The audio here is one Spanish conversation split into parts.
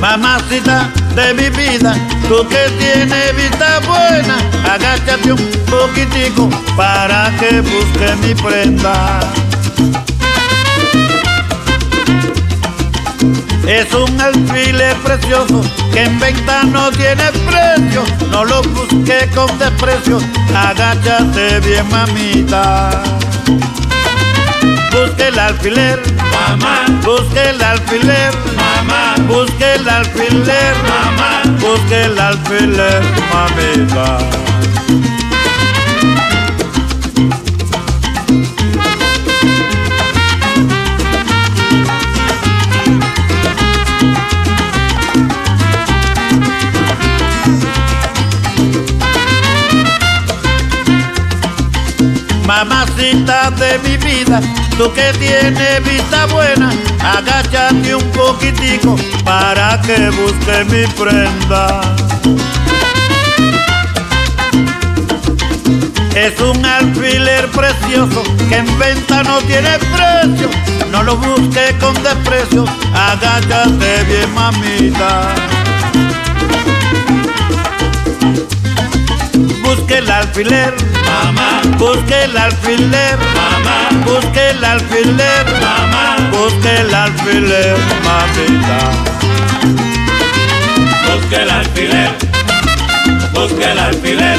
Mamacita de mi vida, tú que tienes vista buena, un poquitico para que busque mi prenda. Es un alfiler precioso que en venta no tiene precio, no lo busque con desprecio, agáchate bien mamita. Busque el alfiler, mamá. Busque el alfiler, mamá. Busque el alfiler, mamá. Busque el alfiler, mamita. Mamacita de mi vida, tú que tienes vista buena, agáchate un poquitico para que busque mi prenda. Es un alfiler precioso que en venta no tiene precio, no lo busque con desprecio, agáchate bien mamita. Busque el alfiler, mamá. Busque el alfiler, mamá. Busque el alfiler, mamá. Busque el alfiler, mamita. Busque el alfiler, busque el alfiler,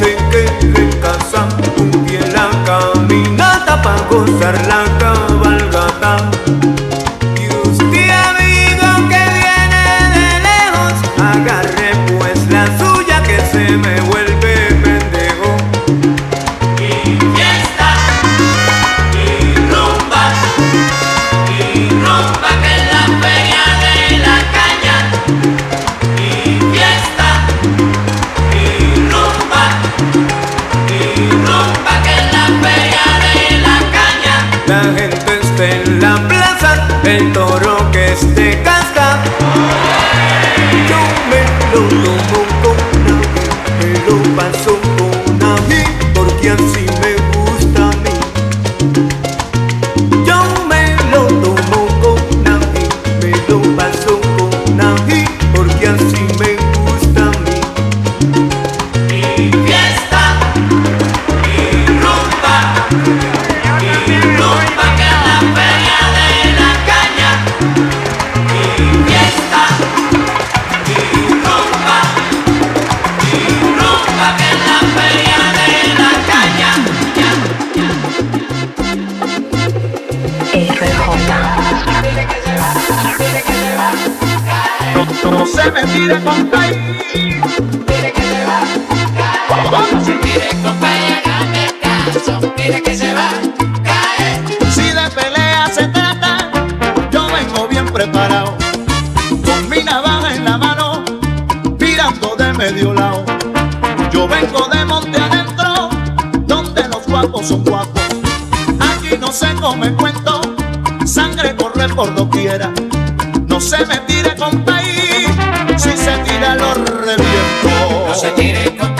se quede en casa, un día la caminata para gozar la caminata. No, no se me mire con ahí. Dile que se va. Cae. Cuando hágame caso. Que se va. Cae. Si de pelea se trata, yo vengo bien preparado. Con mi navaja en la mano, tirando de medio lado. Yo vengo de monte adentro, donde los guapos son guapos. Aquí no se come cuenta por doquiera. No se me tire, con compaí, si se tira lo reviento. No se tire.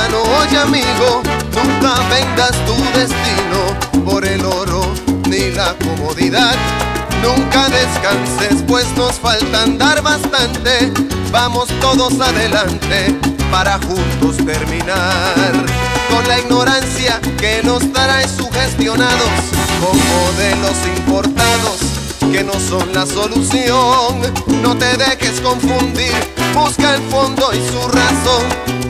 Hermano, oye amigo, nunca vendas tu destino por el oro ni la comodidad. Nunca descanses, pues nos falta andar bastante. Vamos todos adelante para juntos terminar con la ignorancia que nos trae sugestionados con modelos importados que no son la solución. No te dejes confundir, busca el fondo y su razón.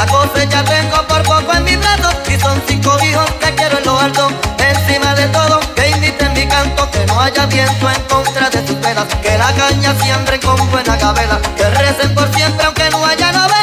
La cosecha tengo por poco en mis brazos. Y son cinco hijos que quiero en lo alto. Encima de todo, que imiten mi canto. Que no haya viento en contra de sus penas. Que la caña siembren con buena cabela. Que recen por siempre aunque no haya novena.